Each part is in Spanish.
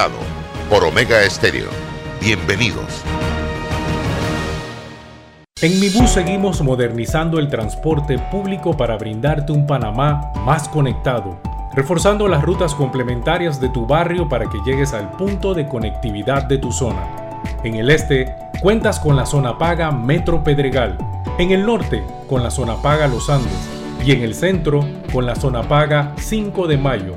Alvarado por Omega Estéreo. Bienvenidos. En Mi Bus seguimos modernizando el transporte público para brindarte un Panamá más conectado, reforzando las rutas complementarias de tu barrio para que llegues al punto de conectividad de tu zona. En el este, cuentas con la zona paga Metro Pedregal, en el norte con la zona paga Los Andes y en el centro con la zona paga 5 de Mayo,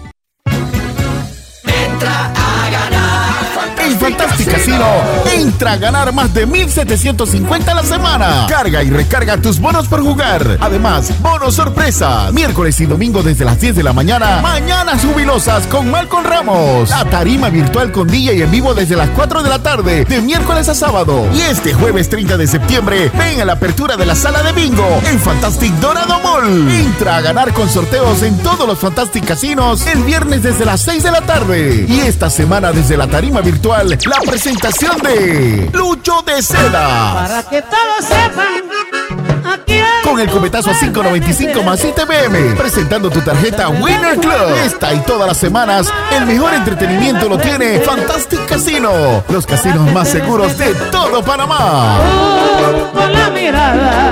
otra Fantastic Casino entra a ganar más de 1750 a la semana. Carga y recarga tus bonos por jugar. Además, bonos sorpresas. Miércoles y domingo desde las 10 de la mañana. Mañanas jubilosas con Malcolm Ramos. La tarima virtual con DJ en vivo desde las 4 de la tarde. De miércoles a sábado. Y este jueves 30 de septiembre, ven a la apertura de la sala de bingo en Fantastic Dorado Mall. Entra a ganar con sorteos en todos los Fantastic Casinos el viernes desde las 6 de la tarde. Y esta semana desde la tarima virtual la presentación de Lucho de Seda. Para que todos sepan. Con el cubetazo a 5.95 más ITBM. Presentando tu tarjeta Winner Club. Esta y todas las semanas, el mejor entretenimiento lo tiene Fantastic Casino. Los casinos más seguros de todo Panamá. con la mirada.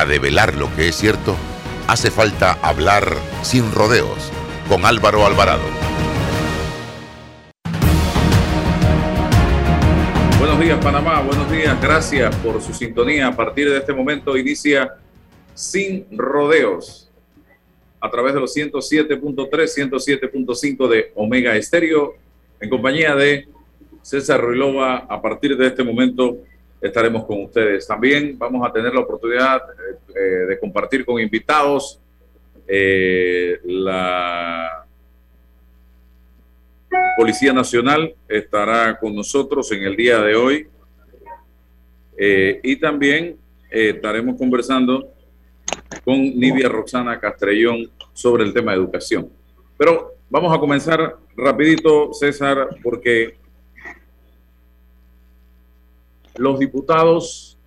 Para develar lo que es cierto, hace falta hablar sin rodeos con Álvaro Alvarado. Buenos días Panamá, buenos días, gracias por su sintonía. A partir de este momento inicia Sin Rodeos a través de los 107.3, 107.5 de Omega Estéreo, en compañía de César Ruilova. A partir de este momento estaremos con ustedes. También vamos a tener la oportunidad eh, eh, de compartir con invitados eh, la Policía Nacional estará con nosotros en el día de hoy y también estaremos conversando con Nivia Roxana Castrellón sobre el tema de educación. Pero vamos a comenzar rapidito, César, porque los diputados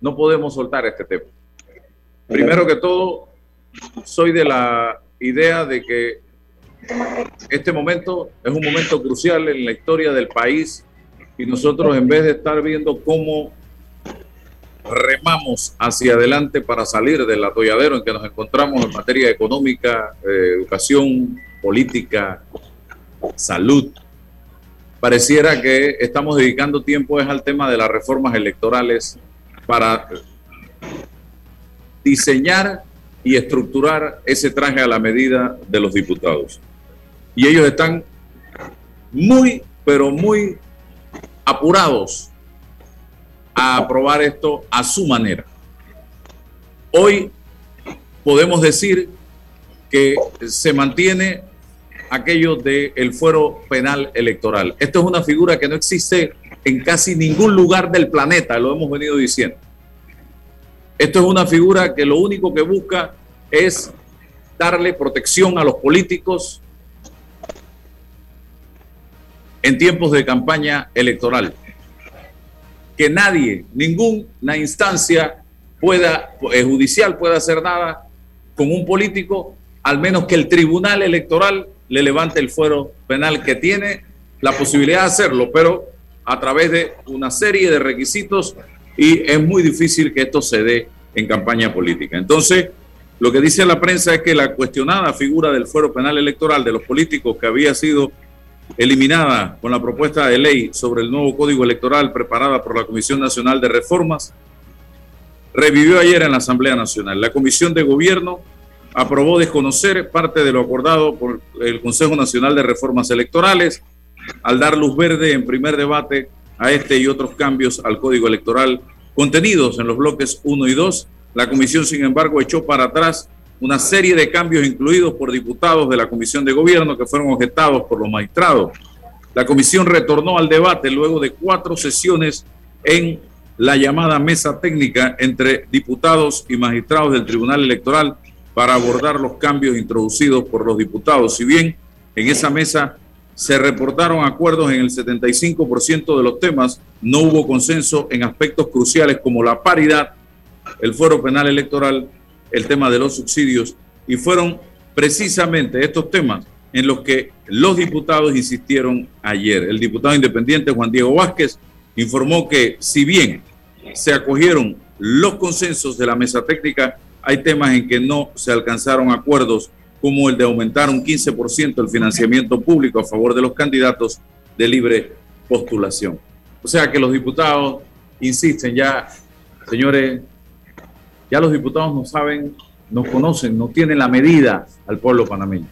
no podemos soltar este tema. Primero que todo, soy de la idea de que este momento es un momento crucial en la historia del país y nosotros en vez de estar viendo cómo remamos hacia adelante para salir del atolladero en que nos encontramos en materia económica, eh, educación, política, salud, pareciera que estamos dedicando tiempo es al tema de las reformas electorales para diseñar y estructurar ese traje a la medida de los diputados. Y ellos están muy, pero muy apurados a aprobar esto a su manera. Hoy podemos decir que se mantiene aquello del fuero penal electoral. Esto es una figura que no existe en casi ningún lugar del planeta, lo hemos venido diciendo. Esto es una figura que lo único que busca es darle protección a los políticos en tiempos de campaña electoral. Que nadie, ninguna instancia pueda, eh, judicial pueda hacer nada con un político, al menos que el tribunal electoral le levante el fuero penal que tiene la posibilidad de hacerlo, pero a través de una serie de requisitos y es muy difícil que esto se dé en campaña política. Entonces, Lo que dice la prensa es que la cuestionada figura del fuero penal electoral de los políticos que había sido eliminada con la propuesta de ley sobre el nuevo código electoral preparada por la Comisión Nacional de Reformas, revivió ayer en la Asamblea Nacional. La Comisión de Gobierno aprobó desconocer parte de lo acordado por el Consejo Nacional de Reformas Electorales al dar luz verde en primer debate a este y otros cambios al código electoral contenidos en los bloques 1 y 2. La comisión, sin embargo, echó para atrás una serie de cambios incluidos por diputados de la Comisión de Gobierno que fueron objetados por los magistrados. La comisión retornó al debate luego de cuatro sesiones en la llamada mesa técnica entre diputados y magistrados del Tribunal Electoral para abordar los cambios introducidos por los diputados. Si bien en esa mesa se reportaron acuerdos en el 75% de los temas, no hubo consenso en aspectos cruciales como la paridad, el fuero penal electoral, el tema de los subsidios, y fueron precisamente estos temas en los que los diputados insistieron ayer. El diputado independiente Juan Diego Vázquez informó que si bien se acogieron los consensos de la mesa técnica, hay temas en que no se alcanzaron acuerdos, como el de aumentar un 15% el financiamiento público a favor de los candidatos de libre postulación. O sea que los diputados insisten ya, señores, ya los diputados no saben, nos conocen, no tienen la medida al pueblo panameño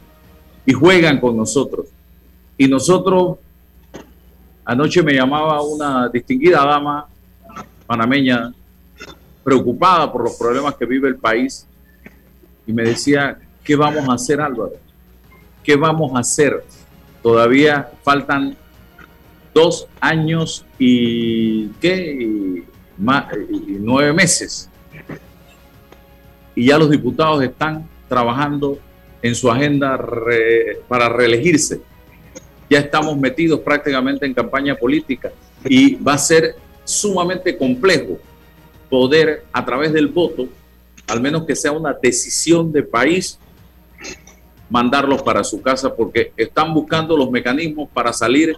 y juegan con nosotros. Y nosotros, anoche me llamaba una distinguida dama panameña preocupada por los problemas que vive el país y me decía, ¿qué vamos a hacer Álvaro? ¿Qué vamos a hacer? Todavía faltan dos años y, ¿qué? nueve meses. Y ya los diputados están trabajando en su agenda para reelegirse. Ya estamos metidos prácticamente en campaña política y va a ser sumamente complejo poder a través del voto, al menos que sea una decisión de país, mandarlos para su casa porque están buscando los mecanismos para salir,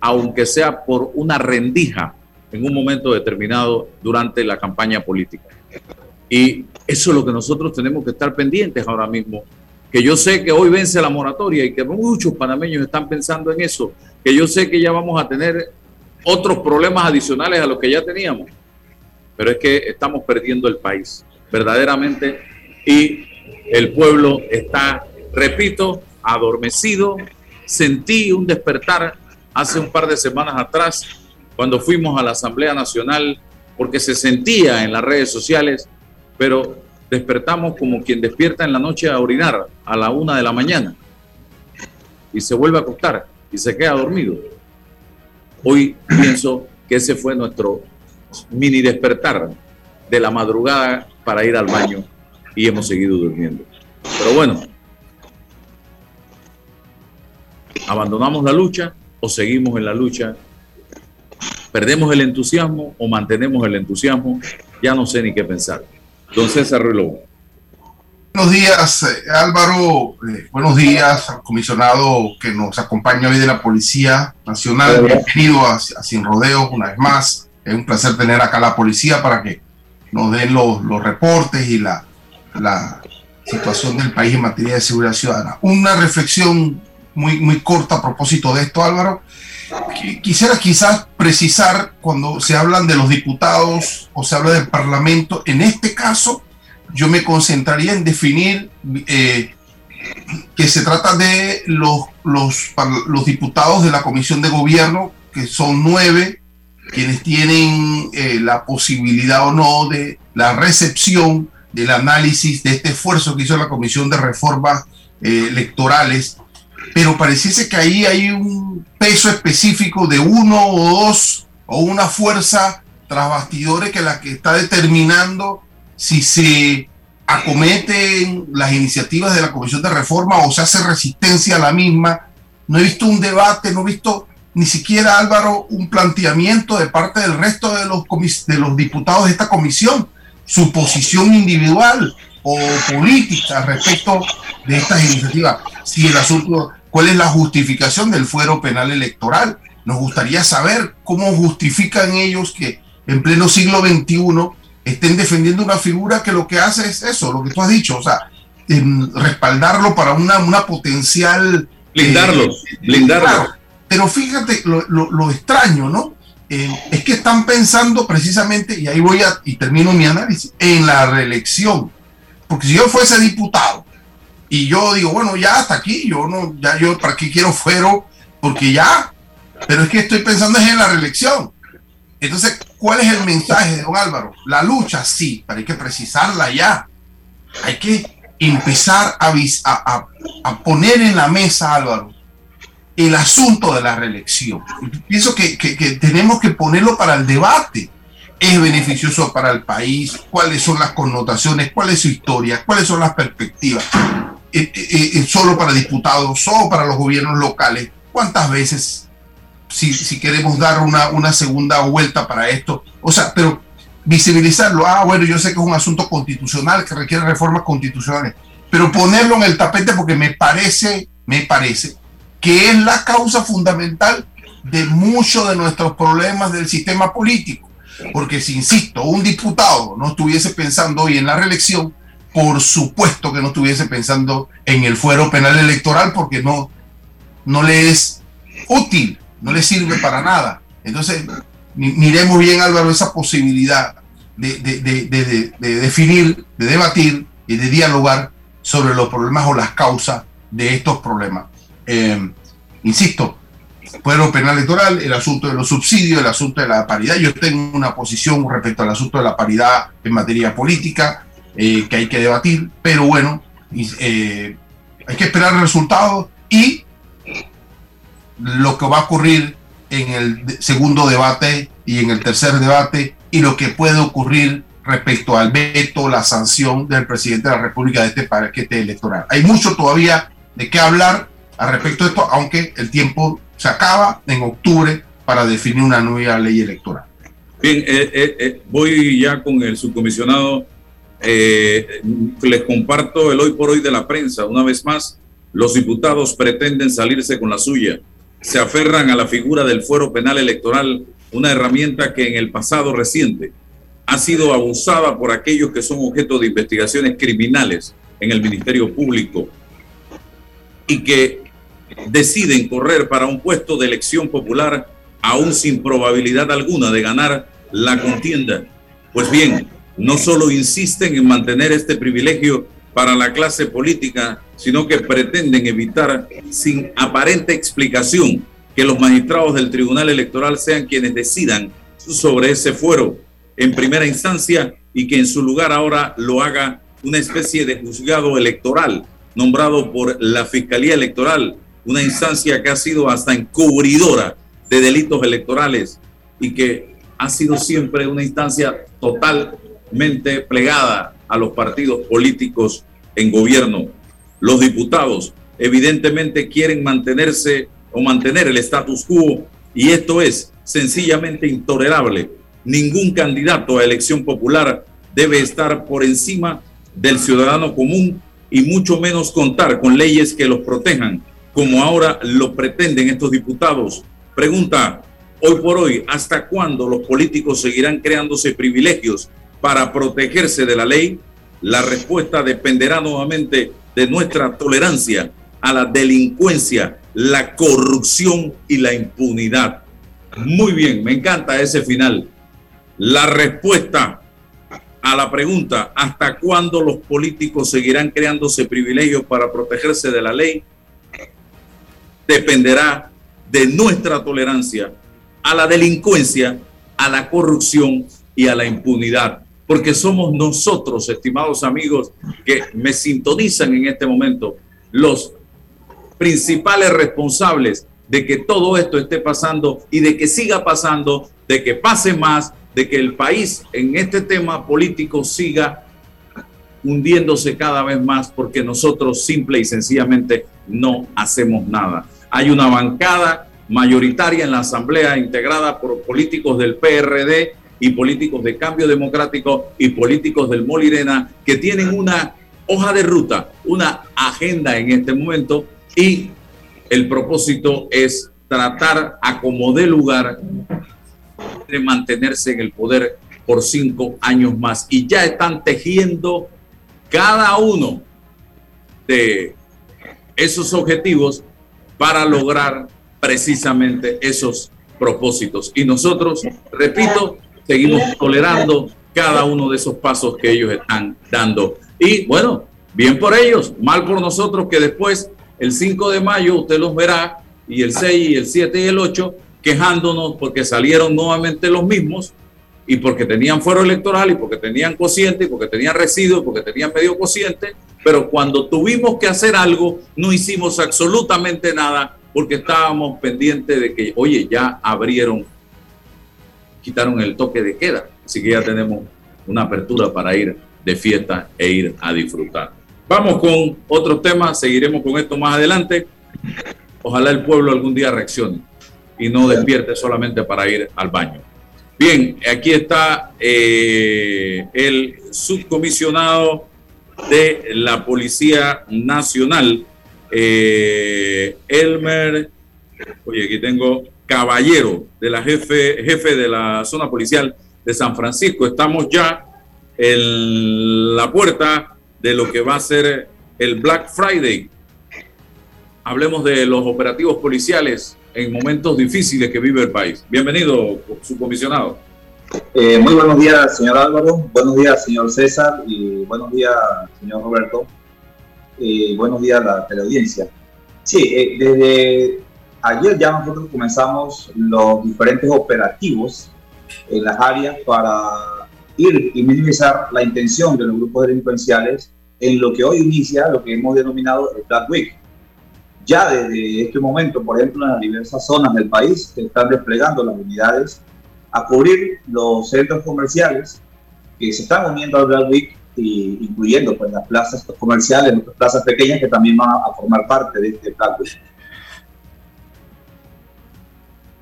aunque sea por una rendija en un momento determinado durante la campaña política. Y eso es lo que nosotros tenemos que estar pendientes ahora mismo. Que yo sé que hoy vence la moratoria y que muchos panameños están pensando en eso. Que yo sé que ya vamos a tener otros problemas adicionales a los que ya teníamos. Pero es que estamos perdiendo el país, verdaderamente. Y el pueblo está, repito, adormecido. Sentí un despertar hace un par de semanas atrás cuando fuimos a la Asamblea Nacional porque se sentía en las redes sociales, pero despertamos como quien despierta en la noche a orinar a la una de la mañana y se vuelve a acostar y se queda dormido. Hoy pienso que ese fue nuestro mini despertar de la madrugada para ir al baño y hemos seguido durmiendo. Pero bueno, abandonamos la lucha o seguimos en la lucha, perdemos el entusiasmo o mantenemos el entusiasmo, ya no sé ni qué pensar. Don César Reloj. Buenos días, eh, Álvaro. Eh, buenos días al comisionado que nos acompaña hoy de la Policía Nacional. Bienvenido a, Sin Rodeos una vez más. Es un placer tener acá a la policía para que nos den los, los reportes y la, la situación del país en materia de seguridad ciudadana. Una reflexión muy, muy corta a propósito de esto, Álvaro. Quisiera quizás precisar cuando se hablan de los diputados o se habla del Parlamento, en este caso yo me concentraría en definir eh, que se trata de los, los, los diputados de la Comisión de Gobierno, que son nueve, quienes tienen eh, la posibilidad o no de la recepción del análisis de este esfuerzo que hizo la Comisión de Reformas eh, Electorales pero pareciese que ahí hay un peso específico de uno o dos o una fuerza tras bastidores que la que está determinando si se acometen las iniciativas de la Comisión de Reforma o se hace resistencia a la misma. No he visto un debate, no he visto ni siquiera, Álvaro, un planteamiento de parte del resto de los, de los diputados de esta comisión, su posición individual o política respecto de estas iniciativas. Si el asunto cuál es la justificación del fuero penal electoral. Nos gustaría saber cómo justifican ellos que en pleno siglo XXI estén defendiendo una figura que lo que hace es eso, lo que tú has dicho, o sea, respaldarlo para una, una potencial... Blindarlo, eh, blindarlo. Pero fíjate lo, extraño, ¿no? Eh, es que están pensando precisamente, y ahí voy a, y termino mi análisis, en la reelección. Porque si yo fuese diputado y yo digo, bueno, ya hasta aquí, yo no, ya yo, ¿para qué quiero fuero? Porque ya, pero es que estoy pensando en la reelección. Entonces, ¿cuál es el mensaje de don Álvaro? La lucha, sí, pero hay que precisarla ya. Hay que empezar a, a, poner en la mesa, Álvaro, el asunto de la reelección. Pienso que, tenemos que ponerlo para el debate. ¿Es beneficioso para el país? ¿Cuáles son las connotaciones? ¿Cuál es su historia? ¿Cuáles son las perspectivas? Eh, eh, eh, ¿Solo para diputados? ¿Solo para los gobiernos locales? ¿Cuántas veces, si, si queremos dar una, una segunda vuelta para esto? O sea, pero visibilizarlo. Ah, bueno, yo sé que es un asunto constitucional que requiere reformas constitucionales, pero ponerlo en el tapete porque me parece, me parece que es la causa fundamental de muchos de nuestros problemas del sistema político. Porque si, insisto, un diputado no estuviese pensando hoy en la reelección, por supuesto que no estuviese pensando en el fuero penal electoral porque no, no le es útil, no le sirve para nada. Entonces, miremos bien, Álvaro, esa posibilidad de, definir, de debatir y de dialogar sobre los problemas o las causas de estos problemas. Eh, insisto, fuero penal electoral, el asunto de los subsidios, el asunto de la paridad. Yo tengo una posición respecto al asunto de la paridad en materia política eh, que hay que debatir, pero bueno, eh, hay que esperar el resultado y lo que va a ocurrir en el segundo debate y en el tercer debate y lo que puede ocurrir respecto al veto, la sanción del presidente de la República de este paquete electoral. Hay mucho todavía de qué hablar al respecto de esto, aunque el tiempo se acaba en octubre para definir una nueva ley electoral. Bien, eh, eh, eh, voy ya con el subcomisionado. les comparto el hoy por hoy de la prensa. Una vez más, los diputados pretenden salirse con la suya se aferran a la figura del fuero penal electoral, una herramienta que en el pasado reciente ha sido abusada por aquellos que son objeto de investigaciones criminales en el Ministerio Público y que deciden correr para un puesto de elección popular aún sin probabilidad alguna de ganar la contienda. Pues bien, no solo insisten en mantener este privilegio para la clase política, sino que pretenden evitar sin aparente explicación que los magistrados del Tribunal Electoral sean quienes decidan sobre ese fuero en primera instancia y que en su lugar ahora lo haga una especie de juzgado electoral nombrado por la Fiscalía Electoral, una instancia que ha sido hasta encubridora de delitos electorales y que ha sido siempre una instancia totalmente plegada a los partidos políticos en gobierno. Los diputados evidentemente quieren mantenerse o mantener el status quo y esto es sencillamente intolerable. Ningún candidato a elección popular debe estar por encima del ciudadano común y mucho menos contar con leyes que los protejan, como ahora lo pretenden estos diputados. Pregunta, hoy por hoy, ¿hasta cuándo los políticos seguirán creándose privilegios para protegerse de la ley? La respuesta dependerá nuevamente de nuestra tolerancia a la delincuencia, la corrupción y la impunidad. Muy bien, me encanta ese final. La respuesta a la pregunta, ¿hasta cuándo los políticos seguirán creándose privilegios para protegerse de la ley? Dependerá de nuestra tolerancia a la delincuencia, a la corrupción y a la impunidad porque somos nosotros, estimados amigos, que me sintonizan en este momento, los principales responsables de que todo esto esté pasando y de que siga pasando, de que pase más, de que el país en este tema político siga hundiéndose cada vez más porque nosotros simple y sencillamente no hacemos nada. Hay una bancada mayoritaria en la Asamblea integrada por políticos del PRD y políticos de cambio democrático y políticos del Molirena que tienen una hoja de ruta, una agenda en este momento y el propósito es tratar a como dé lugar de mantenerse en el poder por cinco años más. Y ya están tejiendo cada uno de esos objetivos para lograr precisamente esos propósitos. Y nosotros, repito, seguimos tolerando cada uno de esos pasos que ellos están dando. Y bueno, bien por ellos, mal por nosotros que después, el 5 de mayo, usted los verá, y el 6, y el 7 y el 8, quejándonos porque salieron nuevamente los mismos y porque tenían fuero electoral y porque tenían cociente y porque tenían residuos, porque tenían medio cociente, pero cuando tuvimos que hacer algo, no hicimos absolutamente nada porque estábamos pendientes de que, oye, ya abrieron, quitaron el toque de queda, así que ya tenemos una apertura para ir de fiesta e ir a disfrutar. Vamos con otros temas, seguiremos con esto más adelante. Ojalá el pueblo algún día reaccione y no despierte solamente para ir al baño. Bien, aquí está eh, el subcomisionado de la Policía Nacional, eh, Elmer, oye, aquí tengo caballero de la jefe, jefe de la zona policial de San Francisco. Estamos ya en la puerta de lo que va a ser el Black Friday. Hablemos de los operativos policiales en momentos difíciles que vive el país. Bienvenido, subcomisionado. Eh, muy buenos días, señor Álvaro. Buenos días, señor César. Y buenos días, señor Roberto. Y buenos días a la teleaudiencia. Sí, eh, desde ayer ya nosotros comenzamos los diferentes operativos en las áreas para ir y minimizar la intención de los grupos delincuenciales en lo que hoy inicia lo que hemos denominado el Black Week ya desde este momento, por ejemplo, en las diversas zonas del país se están desplegando las unidades a cubrir los centros comerciales que se están uniendo al Black Week, incluyendo pues, las plazas comerciales, otras plazas pequeñas que también van a formar parte de este Black Week.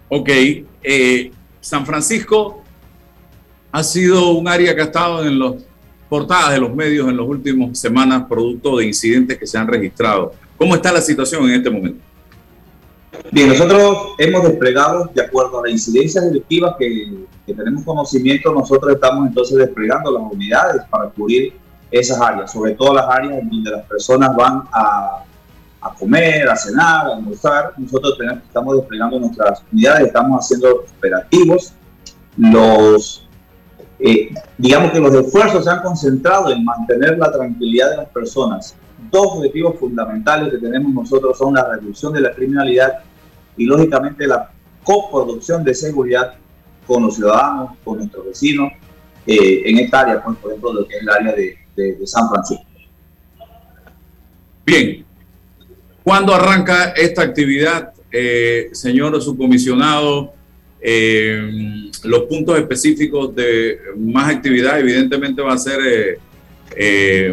Ok, eh, San Francisco ha sido un área que ha estado en las portadas de los medios en las últimas semanas producto de incidentes que se han registrado. ¿Cómo está la situación en este momento? Bien, nosotros hemos desplegado, de acuerdo a las incidencias directivas que, tenemos conocimiento, nosotros estamos entonces desplegando las unidades para cubrir esas áreas, sobre todo las áreas en donde las personas van a, comer, a cenar, a almorzar. Nosotros estamos desplegando nuestras unidades, estamos haciendo operativos. Los, eh, digamos que los esfuerzos se han concentrado en mantener la tranquilidad de las personas dos objetivos fundamentales que tenemos nosotros son la reducción de la criminalidad y lógicamente la coproducción de seguridad con los ciudadanos, con nuestros vecinos, eh, en esta área, pues, por ejemplo, lo que es el área de, San Francisco. Bien, ¿cuándo arranca esta actividad, eh, señor subcomisionado? Eh, los puntos específicos de más actividad, evidentemente, va a ser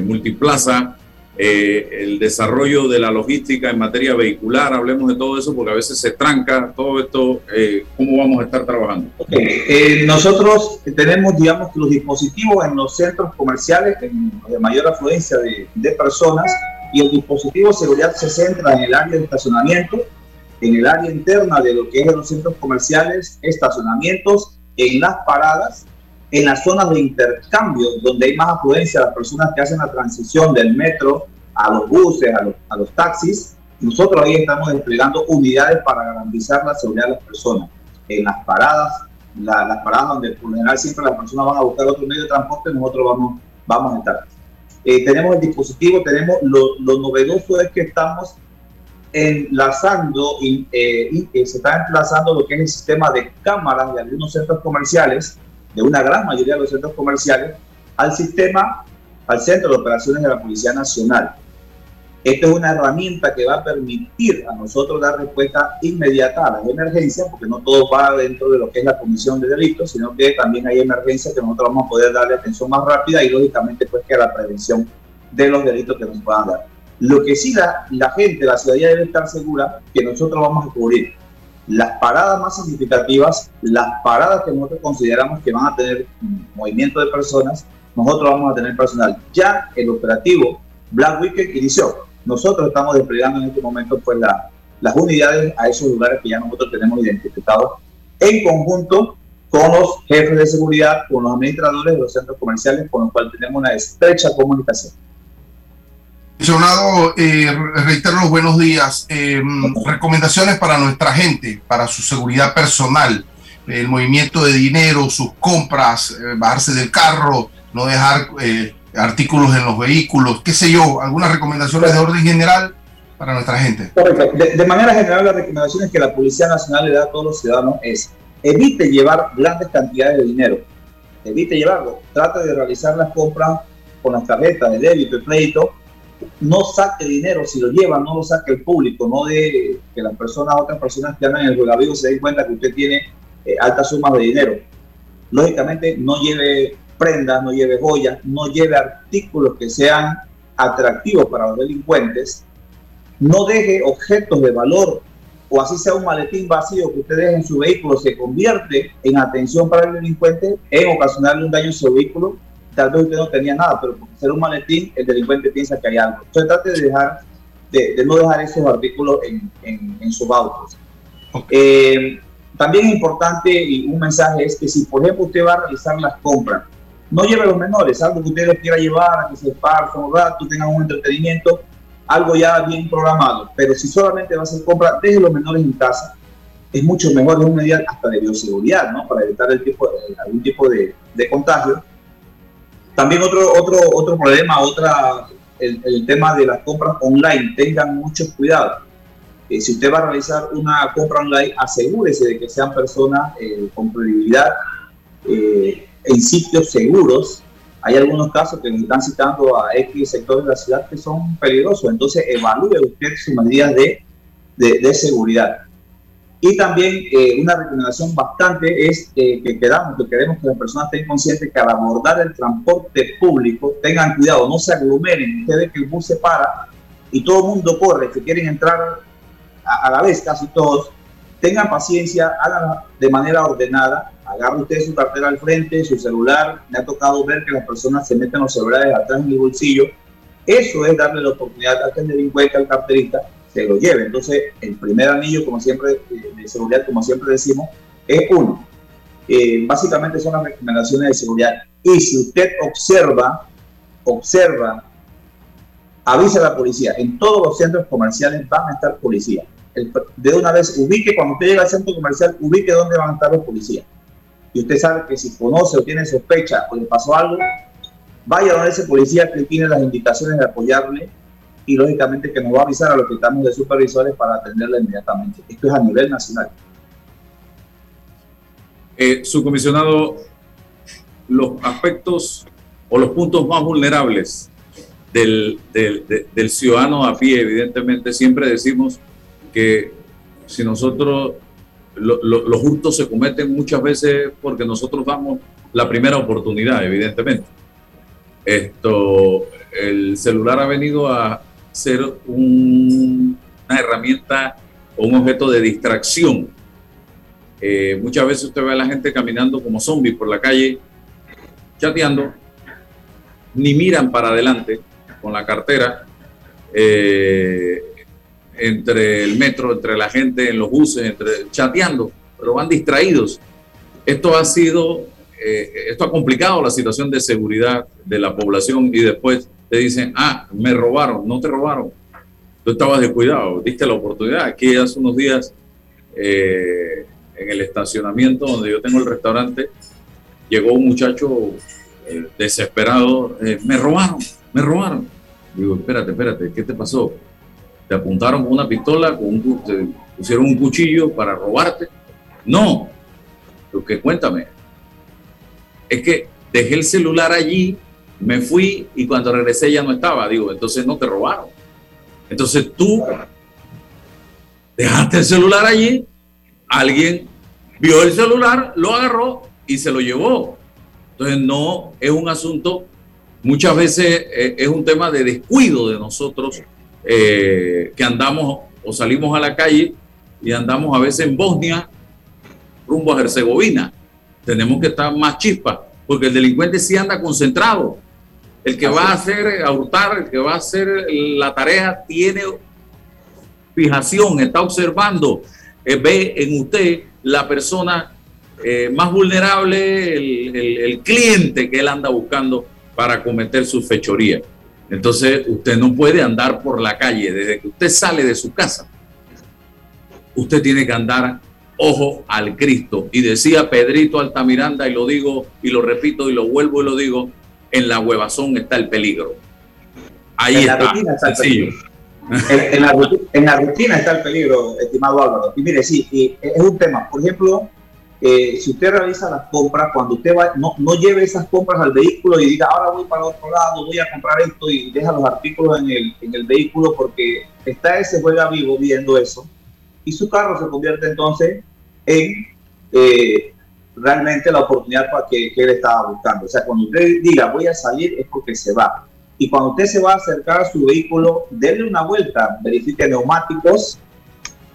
multiplaza eh, el desarrollo de la logística en materia vehicular, hablemos de todo eso porque a veces se tranca todo esto, eh, ¿cómo vamos a estar trabajando? Eh, nosotros tenemos, digamos, los dispositivos en los centros comerciales de mayor afluencia de, de personas y el dispositivo de seguridad se centra en el área de estacionamiento, en el área interna de lo que es los centros comerciales, estacionamientos, en las paradas en las zonas de intercambio, donde hay más afluencia, las personas que hacen la transición del metro a los buses, a los, a los taxis, nosotros ahí estamos desplegando unidades para garantizar la seguridad de las personas. En las paradas, las paradas donde por lo general siempre las personas van a buscar otro medio de transporte, nosotros vamos, vamos a estar. Eh, tenemos el dispositivo, tenemos lo, lo, novedoso es que estamos enlazando y, eh, y, eh, se está emplazando lo que es el sistema de cámaras de algunos centros comerciales de una gran mayoría de los centros comerciales al sistema, al Centro de Operaciones de la Policía Nacional. Esta es una herramienta que va a permitir a nosotros dar respuesta inmediata a las emergencias, porque no todo va dentro de lo que es la comisión de delitos, sino que también hay emergencias que nosotros vamos a poder darle atención más rápida y lógicamente pues que a la prevención de los delitos que nos puedan dar. Lo que sí la, la gente, la ciudadanía debe estar segura que nosotros vamos a cubrir las paradas más significativas, las paradas que nosotros consideramos que van a tener movimiento de personas, nosotros vamos a tener personal. Ya el operativo Black Weekend inició. Nosotros estamos desplegando en este momento pues las unidades a esos lugares que ya nosotros tenemos identificados en conjunto con los jefes de seguridad, con los administradores de los centros comerciales, con los cuales tenemos una estrecha comunicación. Comisionado, eh, reitero los buenos días. Eh, recomendaciones para nuestra gente, para su seguridad personal, el movimiento de dinero, sus compras, eh, bajarse del carro, no dejar eh, artículos en los vehículos, qué sé yo, algunas recomendaciones de orden general para nuestra gente. Correcto. De, de manera general, las recomendaciones que la Policía Nacional le da a todos los ciudadanos es evite llevar grandes cantidades de dinero, evite llevarlo, trate de realizar las compras con las tarjetas de débito y crédito no saque dinero, si lo lleva, no lo saque el público, no de que las personas, otras personas que andan en el juegavivo se den cuenta que usted tiene eh, altas sumas de dinero. Lógicamente, no lleve prendas, no lleve joyas, no lleve artículos que sean atractivos para los delincuentes, no deje objetos de valor o así sea un maletín vacío que usted deje en su vehículo, se convierte en atención para el delincuente en ocasionarle un daño a su vehículo tal vez usted no tenía nada, pero por ser un maletín, el delincuente piensa que hay algo. Entonces trate de dejar, de, no dejar esos artículos en, en, sus autos. Eh, también es importante y un mensaje es que si por ejemplo usted va a realizar las compras, no lleve a los menores, algo que usted les quiera llevar, que se partan un rato, tengan un entretenimiento, algo ya bien programado. Pero si solamente va a hacer compras, deje los menores en casa. Es mucho mejor, es un medida hasta de bioseguridad, ¿no? Para evitar el tipo, algún tipo de, de contagio también otro, otro, otro problema, otra, el, tema de las compras online. Tengan mucho cuidado. Eh, si usted va a realizar una compra online, asegúrese de que sean personas eh, con credibilidad eh, en sitios seguros. Hay algunos casos que nos están citando a X sectores de la ciudad que son peligrosos. Entonces, evalúe usted sus medidas de, de, de seguridad. Y también eh, una recomendación bastante es eh, que quedamos, que queremos que las personas estén conscientes que al abordar el transporte público tengan cuidado, no se aglomeren. Usted ve que el bus se para y todo el mundo corre, que quieren entrar a, la vez casi todos. Tengan paciencia, hagan de manera ordenada, agarre usted su cartera al frente, su celular. Me ha tocado ver que las personas se meten los celulares atrás en el bolsillo. Eso es darle la oportunidad al delincuente, al carterista, se lo lleve. Entonces, el primer anillo, como siempre, eh, de seguridad, como siempre decimos, es uno. Eh, básicamente son las recomendaciones de seguridad. Y si usted observa, observa, avisa a la policía. En todos los centros comerciales van a estar policías. de una vez ubique, cuando usted llega al centro comercial, ubique dónde van a estar los policías. Y usted sabe que si conoce o tiene sospecha o le pasó algo, vaya a donde ese policía que tiene las indicaciones de apoyarle y lógicamente que nos va a avisar a los que estamos de supervisores para atenderla inmediatamente. Esto es a nivel nacional. Eh, su comisionado, los aspectos o los puntos más vulnerables del, del, ciudadano a pie, evidentemente siempre decimos que si nosotros los hurtos se cometen muchas veces porque nosotros damos la primera oportunidad, evidentemente. Esto, el celular ha venido a, ser una herramienta o un objeto de distracción. Eh, muchas veces usted ve a la gente caminando como zombies por la calle, chateando, ni miran para adelante con la cartera, eh, entre el metro, entre la gente en los buses, entre, chateando, pero van distraídos. Esto ha sido, eh, esto ha complicado la situación de seguridad de la población y después te dicen, ah, me robaron, no te robaron. Tú estabas descuidado, diste la oportunidad. Aquí hace unos días, eh, en el estacionamiento donde yo tengo el restaurante, llegó un muchacho eh, desesperado, eh, me robaron, me robaron. Digo, espérate, espérate, ¿qué te pasó? ¿Te apuntaron con una pistola, con un, pusieron un cuchillo para robarte? No, lo que cuéntame es que dejé el celular allí me fui y cuando regresé ya no estaba. Digo, entonces no te robaron. Entonces tú dejaste el celular allí, alguien vio el celular, lo agarró y se lo llevó. Entonces no es un asunto, muchas veces eh, es un tema de descuido de nosotros eh, que andamos o salimos a la calle y andamos a veces en Bosnia rumbo a Herzegovina. Tenemos que estar más chispas porque el delincuente sí anda concentrado el que va a hacer, a hurtar, el que va a hacer la tarea, tiene fijación, está observando, eh, ve en usted la persona eh, más vulnerable el, el cliente que él anda buscando para cometer su fechoría. Entonces, usted no puede andar por la calle desde que usted sale de su casa. Usted tiene que andar ojo al Cristo. Y decía Pedrito Altamiranda, y lo digo y lo repito y lo vuelvo y lo digo, en la huevazón está el peligro. Ahí en está, La rutina está el sencillo. En, en la, ruti- en la rutina está el peligro, estimado Álvaro. Y mire, sí, y es un tema. Por ejemplo, eh, si usted realiza las compras, cuando usted va, no, no lleve esas compras al vehículo y diga, ahora voy para otro lado, voy a comprar esto y deja los artículos en el, en el vehículo porque está ese juega vivo viendo eso y su carro se convierte entonces en eh, realmente la oportunidad para que, que él estaba buscando. O sea, cuando usted diga voy a salir es porque se va. Y cuando usted se va a acercar a su vehículo, déle una vuelta, verifique neumáticos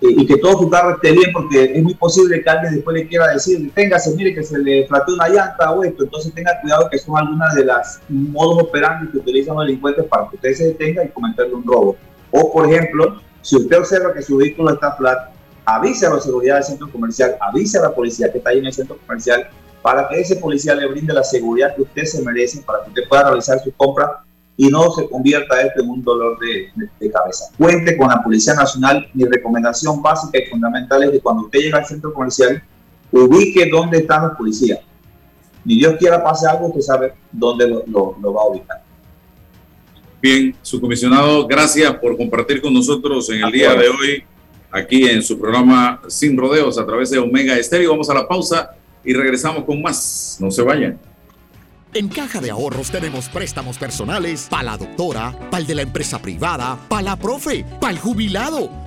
eh, y que todo su carro esté bien, porque es muy posible que alguien después le quiera decir, deténgase, mire que se le flateó una llanta o esto. Entonces tenga cuidado que son algunas de las modos operantes que utilizan los delincuentes para que usted se detenga y cometerle un robo. O, por ejemplo, si usted observa que su vehículo está flat, avise a la seguridad del centro comercial, avise a la policía que está ahí en el centro comercial para que ese policía le brinde la seguridad que usted se merece para que usted pueda realizar su compra y no se convierta esto en un dolor de, de- de cabeza. Cuente con la Policía Nacional. Mi recomendación básica y fundamental es que cuando usted llega al centro comercial, ubique dónde están los policías. Ni Dios quiera pase algo, usted sabe dónde lo, lo- lo va a ubicar. Bien, su comisionado, gracias por compartir con nosotros en el día de hoy, aquí en su programa Sin Rodeos a través de Omega Estéreo. Vamos a la pausa y regresamos con más. No se vayan. En Caja de Ahorros tenemos préstamos personales para la doctora, para el de la empresa privada, para la profe, para el jubilado,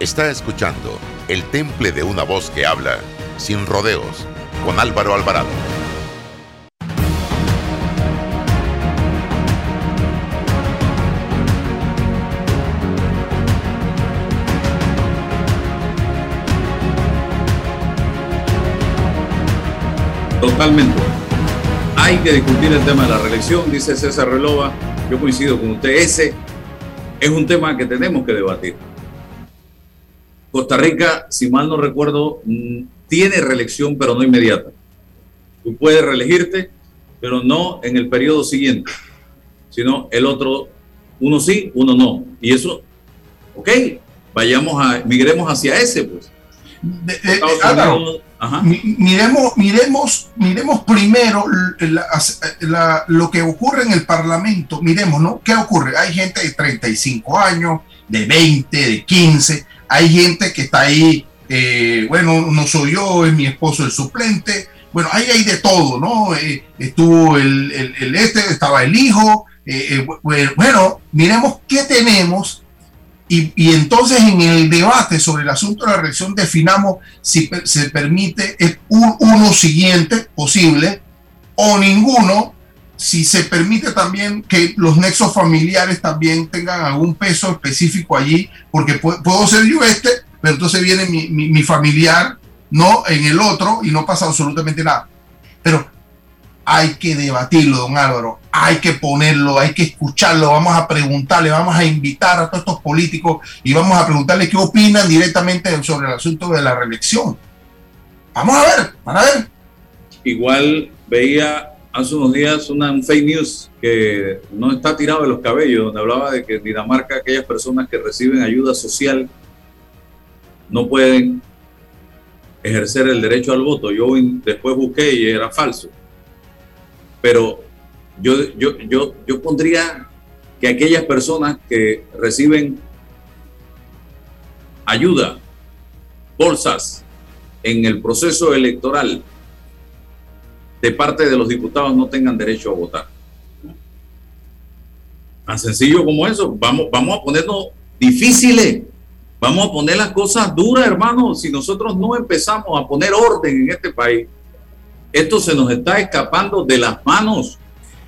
Está escuchando El Temple de una voz que habla sin rodeos con Álvaro Alvarado. Totalmente. Hay que discutir el tema de la reelección, dice César Relova. Yo coincido con usted. Ese es un tema que tenemos que debatir. Costa Rica, si mal no recuerdo, mm, tiene reelección, pero no inmediata. Tú puedes reelegirte, pero no en el periodo siguiente, sino el otro, uno sí, uno no. Y eso, ok, vayamos a, migremos hacia ese, pues. Miremos, miremos, miremos primero la- la- lo que ocurre en el Parlamento. Miremos, ¿no? ¿Qué ocurre? Hay gente de 35 años, de 20, de 15. Hay gente que está ahí, eh, bueno, no soy yo, es mi esposo el suplente. Bueno, ahí hay de todo, ¿no? Eh, estuvo el, el- el este, estaba el hijo. eh, eh, bu- bueno, miremos qué tenemos y, y entonces en el debate sobre el asunto de la reelección definamos si per- se permite un- uno siguiente posible o ninguno, si se permite también que los nexos familiares también tengan algún peso específico allí, porque pu- puedo ser yo este, pero entonces viene mi, mi- mi familiar, no en el otro y no pasa absolutamente nada. Pero hay que debatirlo, don Álvaro, hay que ponerlo, hay que escucharlo, vamos a preguntarle, vamos a invitar a todos estos políticos y vamos a preguntarle qué opinan directamente sobre el asunto de la reelección. Vamos a ver, van a ver. Igual veía hace unos días una un fake news que no está tirado de los cabellos, donde hablaba de que en Dinamarca aquellas personas que reciben ayuda social no pueden ejercer el derecho al voto. Yo después busqué y era falso. pero yo, yo, yo, yo pondría que aquellas personas que reciben ayuda, bolsas en el proceso electoral de parte de los diputados no tengan derecho a votar. Tan sencillo como eso. Vamos, vamos a ponernos difíciles. Vamos a poner las cosas duras, hermano. Si nosotros no empezamos a poner orden en este país, esto se nos está escapando de las manos.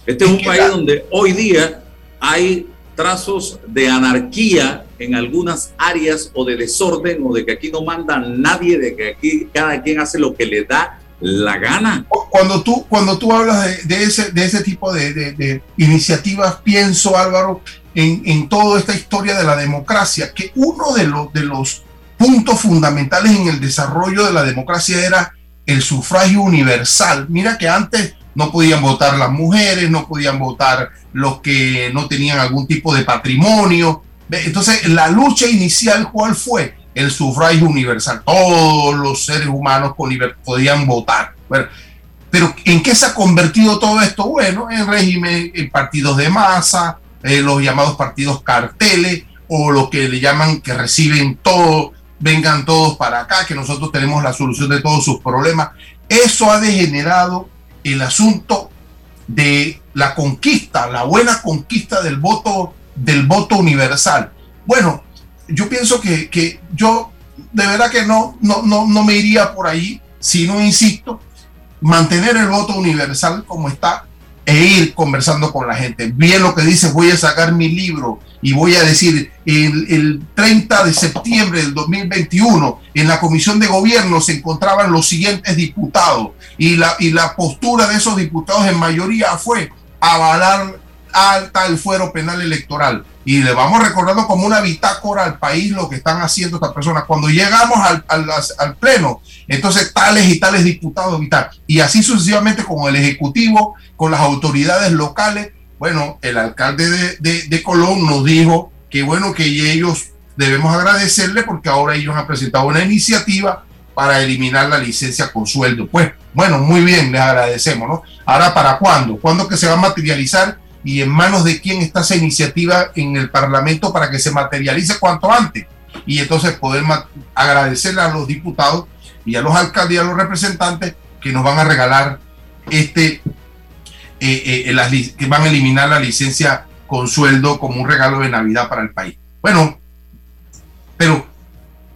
Este es un país donde hoy día hay trazos de anarquía en algunas áreas o de desorden o de que aquí no manda nadie, de que aquí cada quien hace lo que le da la gana. Cuando tú, cuando tú hablas de, ese, de ese tipo de, iniciativas, pienso, Álvaro, en, en, toda esta historia de la democracia, que uno de los, de los puntos fundamentales en el desarrollo de la democracia era el sufragio universal. Mira que antes no podían votar las mujeres, no podían votar los que no tenían algún tipo de patrimonio. Entonces, la lucha inicial, ¿cuál fue? El sufragio universal. Todos los seres humanos podían votar. pero ¿en qué se ha convertido todo esto? Bueno, en régimen, en partidos de masa, eh, los llamados partidos carteles, o lo que le llaman que reciben todo, vengan todos para acá, que nosotros tenemos la solución de todos sus problemas. Eso ha degenerado el asunto de la conquista, la buena conquista del voto, del voto universal. Bueno, yo pienso que, yo de verdad que no, no, no, no me iría por ahí, sino, insisto, mantener el voto universal como está e ir conversando con la gente. Bien lo que dice, voy a sacar mi libro y voy a decir, el, el 30 de septiembre del 2021, en la comisión de gobierno se encontraban los siguientes diputados y la, y la postura de esos diputados en mayoría fue avalar alta el fuero penal electoral. Y le vamos recordando como una bitácora al país lo que están haciendo estas personas. Cuando llegamos al, al, pleno, entonces tales y tales diputados y tal. Y así sucesivamente con el Ejecutivo, con las autoridades locales. Bueno, el alcalde de, de, Colón nos dijo que bueno, que ellos debemos agradecerle porque ahora ellos han presentado una iniciativa para eliminar la licencia con sueldo. Pues bueno, muy bien, les agradecemos, ¿no? Ahora, ¿para cuándo? ¿Cuándo que se va a materializar? Y en manos de quién está esa iniciativa en el Parlamento para que se materialice cuanto antes. Y entonces poder agradecerle a los diputados y a los alcaldes y a los representantes que nos van a regalar este, eh, eh, que van a eliminar la licencia con sueldo como un regalo de Navidad para el país. Bueno, pero,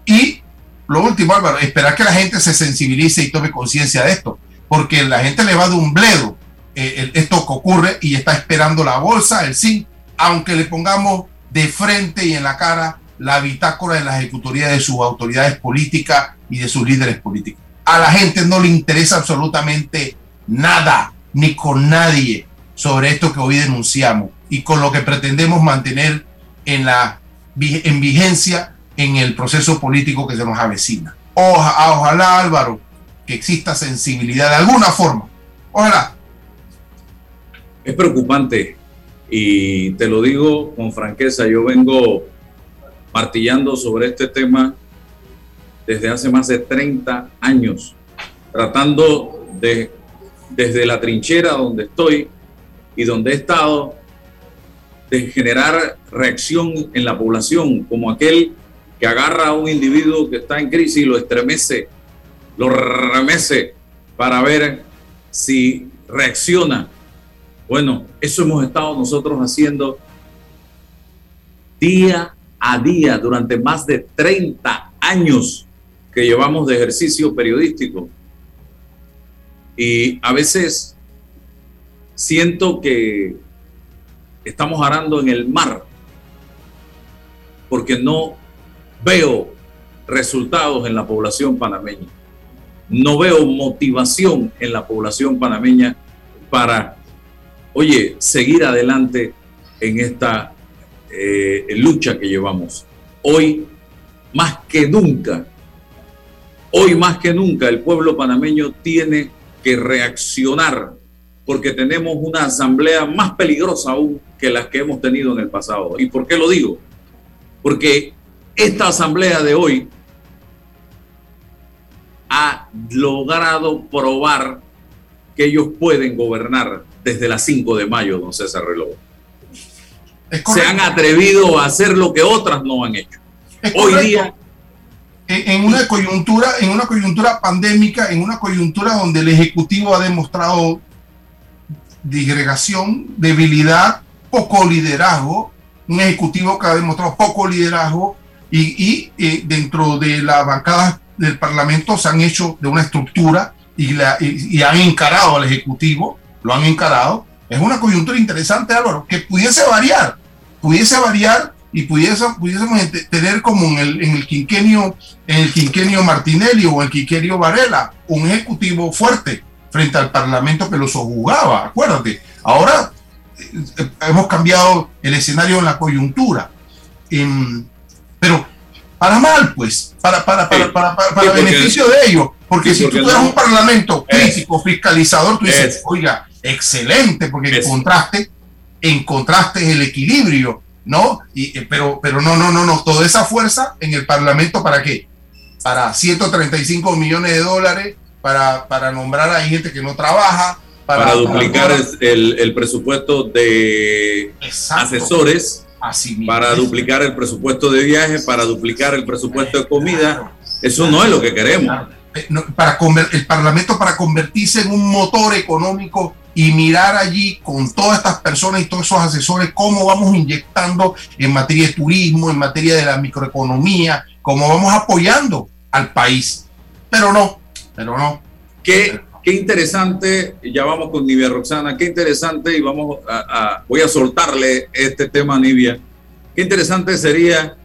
y lo último, Álvaro, esperar que la gente se sensibilice y tome conciencia de esto, porque la gente le va de un bledo eh, esto que ocurre y está esperando la bolsa, el sí, aunque le pongamos de frente y en la cara la bitácora de la ejecutoría de sus autoridades políticas y de sus líderes políticos. A la gente no le interesa absolutamente nada, ni con nadie, sobre esto que hoy denunciamos y con lo que pretendemos mantener en, la, en vigencia en el proceso político que se nos avecina. ojalá, Álvaro, que exista sensibilidad de alguna forma. Ojalá es preocupante. Y te lo digo con franqueza, yo vengo martillando sobre este tema desde hace más de 30 años, tratando de, desde la trinchera donde estoy y donde he estado, de generar reacción en la población, como aquel que agarra a un individuo que está en crisis y lo estremece, lo remece para ver si reacciona bueno, eso hemos estado nosotros haciendo día a día durante más de 30 años que llevamos de ejercicio periodístico. Y a veces siento que estamos arando en el mar porque no veo resultados en la población panameña. No veo motivación en la población panameña para oye, seguir adelante en esta eh, lucha que llevamos. Hoy, más que nunca, hoy más que nunca, el pueblo panameño tiene que reaccionar porque tenemos una asamblea más peligrosa aún que las que hemos tenido en el pasado. ¿Y por qué lo digo? Porque esta asamblea de hoy ha logrado probar que ellos pueden gobernar desde las 5 de mayo, don César Reloj. Se han atrevido a hacer lo que otras no han hecho. Hoy día en una coyuntura, en una coyuntura pandémica, en una coyuntura donde el ejecutivo ha demostrado disgregación, debilidad, poco liderazgo, un ejecutivo que ha demostrado poco liderazgo y, y dentro de la bancada del Parlamento se han hecho de una estructura y, la, y, han encarado al Ejecutivo, lo han encarado. Es una coyuntura interesante, Álvaro, que pudiese variar, pudiese variar y pudiese, pudiésemos tener como en el, en el quinquenio en el quinquenio Martinelli o el quinquenio Varela, un ejecutivo fuerte frente al Parlamento que lo sojugaba, acuérdate. Ahora eh, hemos cambiado el escenario en la coyuntura. pero para mal, pues, para, para, para, para, para, beneficio de ellos. Porque si tú tienes un parlamento crítico, fiscalizador, tú dices, oiga, excelente, porque encontraste, encontraste el equilibrio, ¿no? Y, eh, pero, pero no, no, no, no, toda esa fuerza en el parlamento, ¿para qué? Para 135 millones de dólares, para, para nombrar a gente que no trabaja, para, duplicar el, el, presupuesto de asesores para duplicar el presupuesto de viaje, para duplicar el presupuesto de comida. Eso no es lo que queremos. Eh, para el Parlamento para convertirse en un motor económico y mirar allí con todas estas personas y todos esos asesores cómo vamos inyectando en materia de turismo, en materia de la microeconomía, cómo vamos apoyando al país. Pero no, pero no. Qué, qué interesante, ya vamos con Nivia Roxana, qué interesante y vamos a, voy a soltarle este tema a Nivia. Qué interesante sería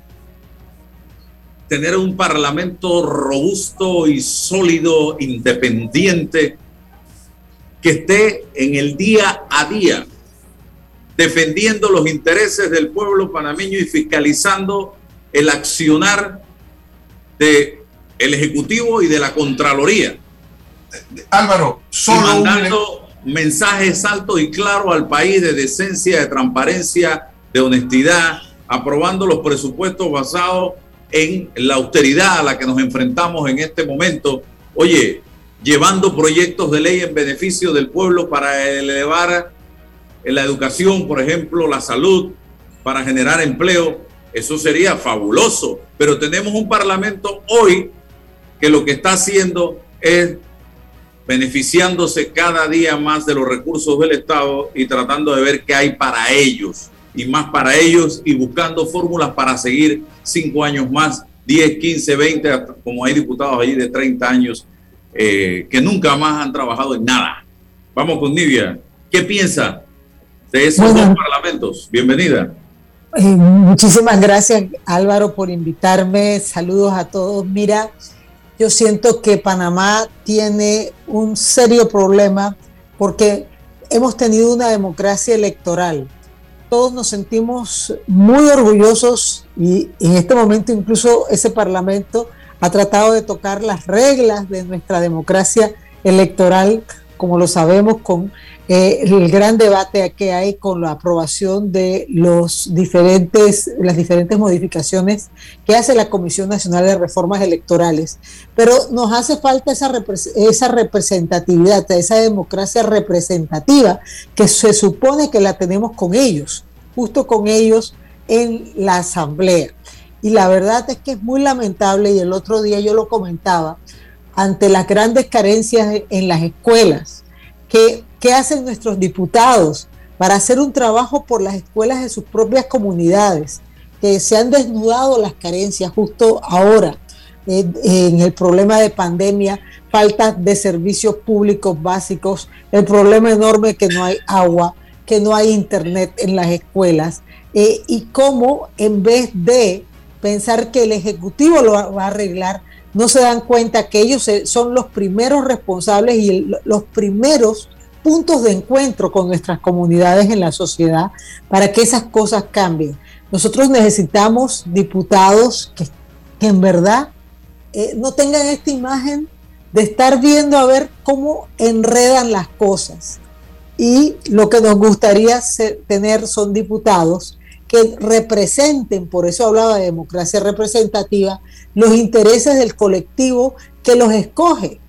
tener un parlamento robusto y sólido, independiente, que esté en el día a día defendiendo los intereses del pueblo panameño y fiscalizando el accionar de el ejecutivo y de la contraloría Álvaro, solo mandando mensajes altos y claros al país de decencia, de transparencia, de honestidad, aprobando los presupuestos basados en la austeridad a la que nos enfrentamos en este momento. Oye, llevando proyectos de ley en beneficio del pueblo para elevar la educación, por ejemplo, la salud, para generar empleo. Eso sería fabuloso. Pero tenemos un parlamento hoy que lo que está haciendo es beneficiándose cada día más de los recursos del Estado y tratando de ver qué hay para ellos y más para ellos y buscando fórmulas para seguir cinco años más, 10, 15, 20, como hay diputados allí de 30 años eh, que nunca más han trabajado en nada. Vamos con Nivia. ¿Qué piensa de esos dos parlamentos? Bienvenida. Eh, muchísimas gracias Álvaro por invitarme. Saludos a todos. Mira, yo siento que Panamá tiene un serio problema porque hemos tenido una democracia electoral. Todos nos sentimos muy orgullosos y en este momento incluso ese Parlamento ha tratado de tocar las reglas de nuestra democracia electoral, como lo sabemos, con eh, el gran debate que hay con la aprobación de las diferentes modificaciones que hace la Comisión Nacional de Reformas Electorales. Pero nos hace falta esa representatividad, esa democracia representativa que se supone que la tenemos con ellos, justo con ellos en la Asamblea. Y la verdad es que es muy lamentable, y el otro día yo lo comentaba, ante las grandes carencias en las escuelas, que ¿Qué hacen nuestros diputados para hacer un trabajo por las escuelas de sus propias comunidades? Que se han desnudado las carencias justo ahora eh, en el problema de pandemia, falta de servicios públicos básicos, el problema enorme que no hay agua, que no hay internet en las escuelas, eh, y cómo en vez de pensar que el Ejecutivo lo va a arreglar, no se dan cuenta que ellos son los primeros responsables y los primeros puntos de encuentro con nuestras comunidades en la sociedad para que esas cosas cambien. Nosotros necesitamos diputados que, en verdad eh, no tengan esta imagen de estar viendo a ver cómo enredan las cosas. Y lo que nos gustaría tener son diputados que representen, por eso hablaba de democracia representativa, los intereses del colectivo que los escoge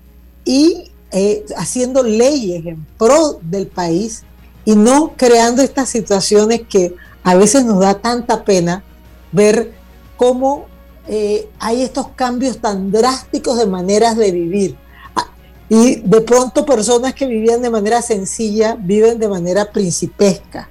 y eh, haciendo leyes en pro del país y no creando estas situaciones que a veces nos da tanta pena ver cómo eh, hay estos cambios tan drásticos de maneras de vivir. Ah, y de pronto personas que vivían de manera sencilla viven de manera principesca.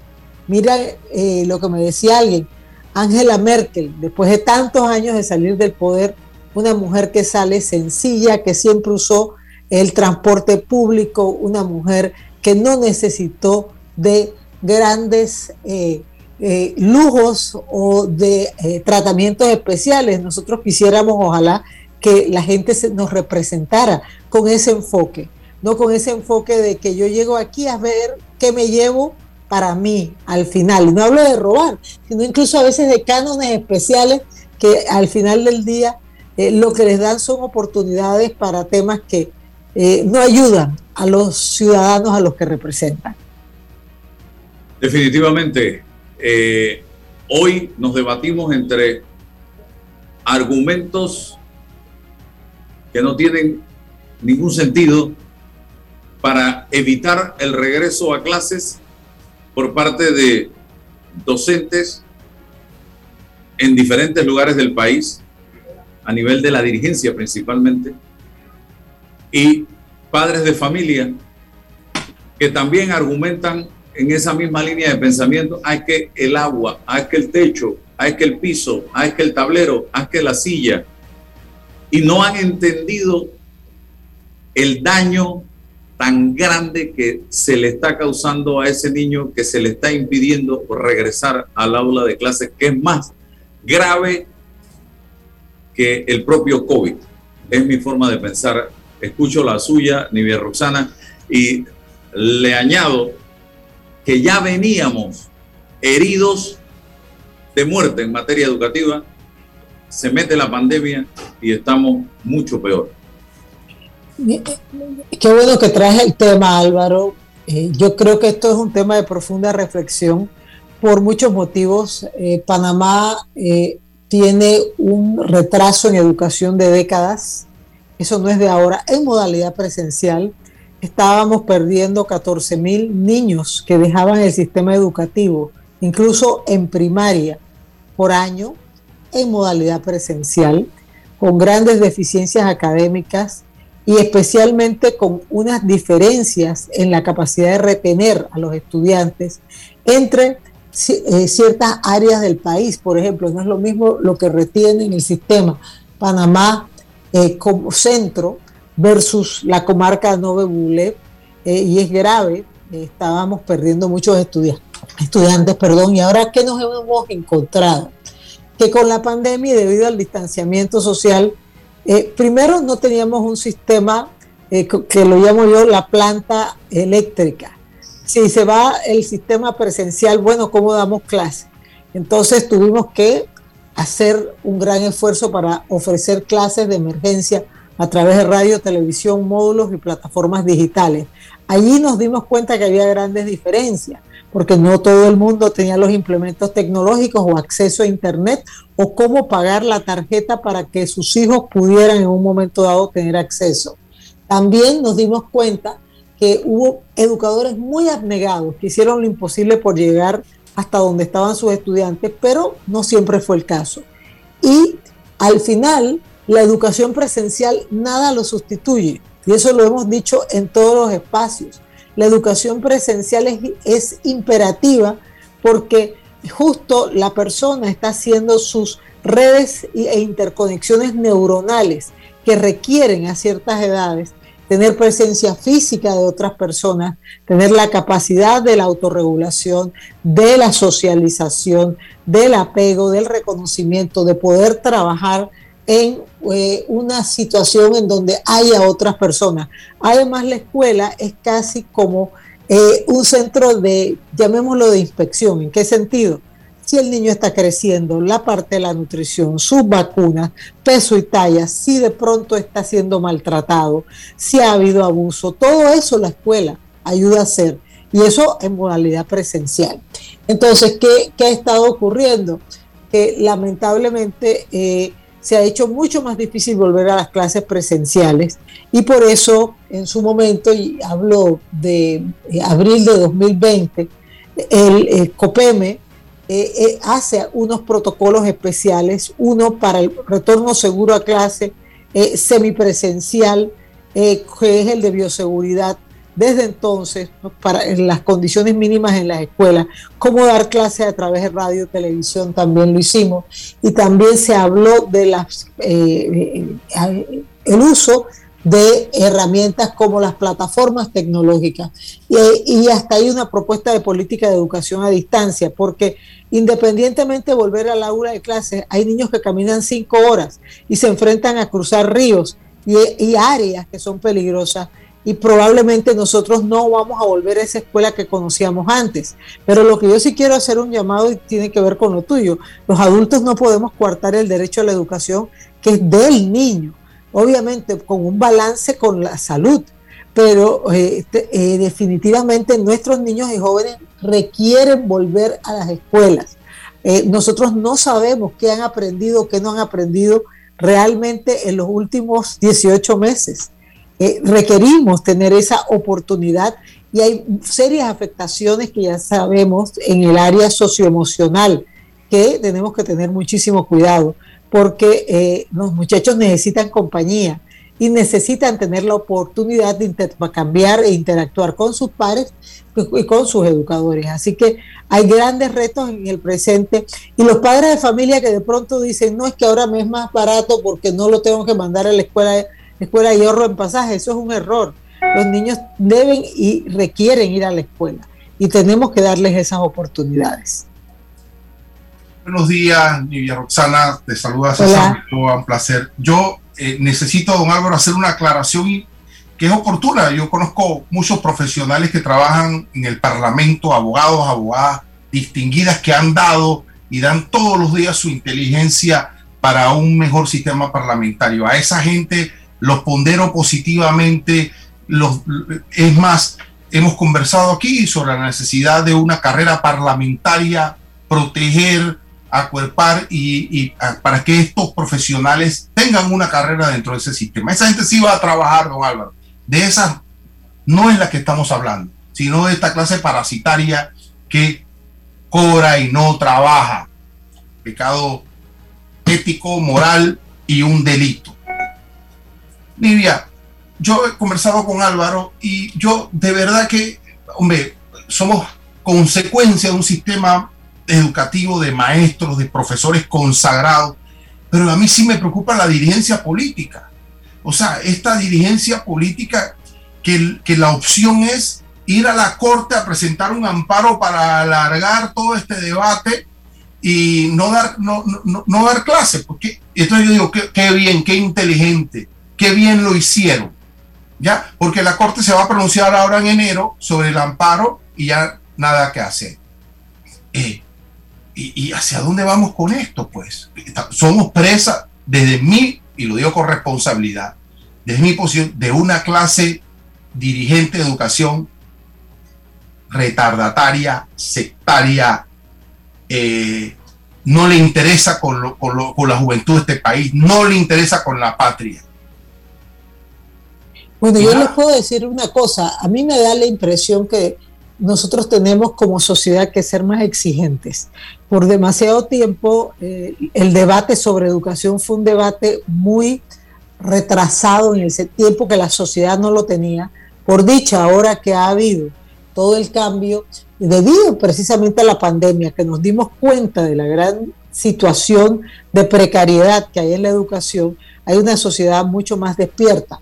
Mira eh, lo que me decía alguien, Angela Merkel, después de tantos años de salir del poder, una mujer que sale sencilla, que siempre usó el transporte público, una mujer que no necesitó de grandes eh, eh, lujos o de tratamientos especiales. Nosotros quisiéramos, ojalá, que la gente se, nos representara con ese enfoque, no con ese enfoque de que yo llego aquí a ver qué me llevo para mí al final. Y no hablo de robar, sino incluso a veces de cánones especiales que al final del día lo que les dan son oportunidades para temas que no ayudan a los ciudadanos a los que representan. Definitivamente, eh, hoy nos debatimos entre argumentos que no tienen ningún sentido para evitar el regreso a clases por parte de docentes en diferentes lugares del país, a nivel de la dirigencia principalmente, y padres de familia que también argumentan en esa misma línea de pensamiento, hay que el agua, hay que el techo, hay que el piso, hay que el tablero, hay que la silla. Y no han entendido el daño tan grande que se le está causando a ese niño que se le está impidiendo regresar al aula de clases, que es más grave que el propio COVID. Es mi forma de pensar. Escucho la suya, Nivia Roxana, y le añado que ya veníamos heridos de muerte en materia educativa, se mete la pandemia y estamos mucho peor. Qué bueno que traes el tema, Álvaro. Eh, yo creo que esto es un tema de profunda reflexión por muchos motivos. Eh, Panamá eh, tiene un retraso en educación de décadas. Eso no es de ahora, en modalidad presencial estábamos perdiendo 14 mil niños que dejaban el sistema educativo, incluso en primaria, por año, en modalidad presencial, con grandes deficiencias académicas y especialmente con unas diferencias en la capacidad de retener a los estudiantes entre eh, ciertas áreas del país. Por ejemplo, no es lo mismo lo que retiene en el sistema Panamá eh, como centro versus la comarca Nove Bule, eh, y es grave, estábamos perdiendo muchos estudiantes, estudiantes, perdón, y ahora que nos hemos encontrado que con la pandemia y debido al distanciamiento social, eh, primero no teníamos un sistema eh, que lo llamo yo la planta eléctrica. Si se va el sistema presencial, bueno, ¿cómo damos clase? Entonces tuvimos que hacer un gran esfuerzo para ofrecer clases de emergencia a través de radio, televisión, módulos y plataformas digitales. Allí nos dimos cuenta que había grandes diferencias, porque no todo el mundo tenía los implementos tecnológicos o acceso a Internet o cómo pagar la tarjeta para que sus hijos pudieran en un momento dado tener acceso. También nos dimos cuenta que hubo educadores muy abnegados que hicieron lo imposible por llegar hasta donde estaban sus estudiantes, pero no siempre fue el caso. Y al final la educación presencial nada lo sustituye. Y eso lo hemos dicho en todos los espacios. La educación presencial es, imperativa porque justo la persona está haciendo sus redes e interconexiones neuronales que requieren a ciertas edades tener presencia física de otras personas, tener la capacidad de la autorregulación, de la socialización, del apego, del reconocimiento, de poder trabajar en eh, una situación en donde haya otras personas. Además, la escuela es casi como eh, un centro de, llamémoslo de inspección. ¿En qué sentido? Si el niño está creciendo, la parte de la nutrición, sus vacunas, peso y talla, si de pronto está siendo maltratado, si ha habido abuso, todo eso la escuela ayuda a hacer. Y eso en modalidad presencial. Entonces, ¿qué, ha estado ocurriendo? Que lamentablemente eh, se ha hecho mucho más difícil volver a las clases presenciales y por eso en su momento, y hablo de eh, abril de 2020, el, COPEME eh, eh, hace unos protocolos especiales, uno para el retorno seguro a clase semipresencial, que es el de bioseguridad, desde entonces para las condiciones mínimas en las escuelas, cómo dar clases a través de radio, televisión, también lo hicimos. Y también se habló de las, eh, eh, el uso de herramientas como las plataformas tecnológicas. Y, y, hasta hay una propuesta de política de educación a distancia, porque independientemente de volver al aula de clases, hay niños que caminan cinco horas y se enfrentan a cruzar ríos y, y áreas que son peligrosas y probablemente nosotros no vamos a volver a esa escuela que conocíamos antes. Pero lo que yo sí quiero hacer un llamado y tiene que ver con lo tuyo. Los adultos no podemos coartar el derecho a la educación que es del niño, obviamente con un balance con la salud, pero eh, este, eh, definitivamente nuestros niños y jóvenes requieren volver a las escuelas. Eh, nosotros no sabemos qué han aprendido, qué no han aprendido realmente en los últimos 18 meses. Eh, requerimos tener esa oportunidad y hay serias afectaciones que ya sabemos en el área socioemocional que tenemos que tener muchísimo cuidado porque eh, los muchachos necesitan compañía y necesitan tener la oportunidad de intercambiar e interactuar con sus padres y con sus educadores. Así que hay grandes retos en el presente y los padres de familia que de pronto dicen, no es que ahora me es más barato porque no lo tengo que mandar a la escuela escuela y ahorro en pasaje. Eso es un error. Los niños deben y requieren ir a la escuela y tenemos que darles esas oportunidades. Buenos días, Nivia Roxana, te saluda César, un placer. Yo eh, necesito, don Álvaro, hacer una aclaración que es oportuna. Yo conozco muchos profesionales que trabajan en el Parlamento, abogados, abogadas distinguidas que han dado y dan todos los días su inteligencia para un mejor sistema parlamentario. A esa gente los pondero positivamente. Los, es más, hemos conversado aquí sobre la necesidad de una carrera parlamentaria, proteger, acuerpar y, para que estos profesionales tengan una carrera dentro de ese sistema. Esa gente sí va a trabajar, don Álvaro. De esa no es la que estamos hablando, sino de esta clase parasitaria que cobra y no trabaja. Pecado ético, moral y un delito. Livia, yo he conversado con Álvaro y yo de verdad que, hombre, somos consecuencia de un sistema educativo de maestros, de profesores consagrados, pero a mí sí me preocupa la dirigencia política. O sea, esta dirigencia política que, que la opción es ir a la corte a presentar un amparo para alargar todo este debate y no dar, no, no, no dar clases. Porque, entonces yo digo, qué bien, qué inteligente qué bien lo hicieron, ¿ya? Porque la Corte se va a pronunciar ahora en enero sobre el amparo y ya nada que hacer. Eh, y, hacia dónde vamos con esto? Pues somos presa desde mi, y lo digo con responsabilidad, desde mi posición, de una clase dirigente de educación retardataria, sectaria, eh, no le interesa con, con la juventud de este país, no le interesa con la patria. Bueno, yo les puedo decir una cosa, a mí me da la impresión que nosotros tenemos como sociedad que ser más exigentes. Por demasiado tiempo eh, el debate sobre educación fue un debate muy retrasado en ese tiempo que la sociedad no lo tenía. Por dicha, ahora que ha habido todo el cambio, debido precisamente a la pandemia, que nos dimos cuenta de la gran situación de precariedad que hay en la educación, hay una sociedad mucho más despierta.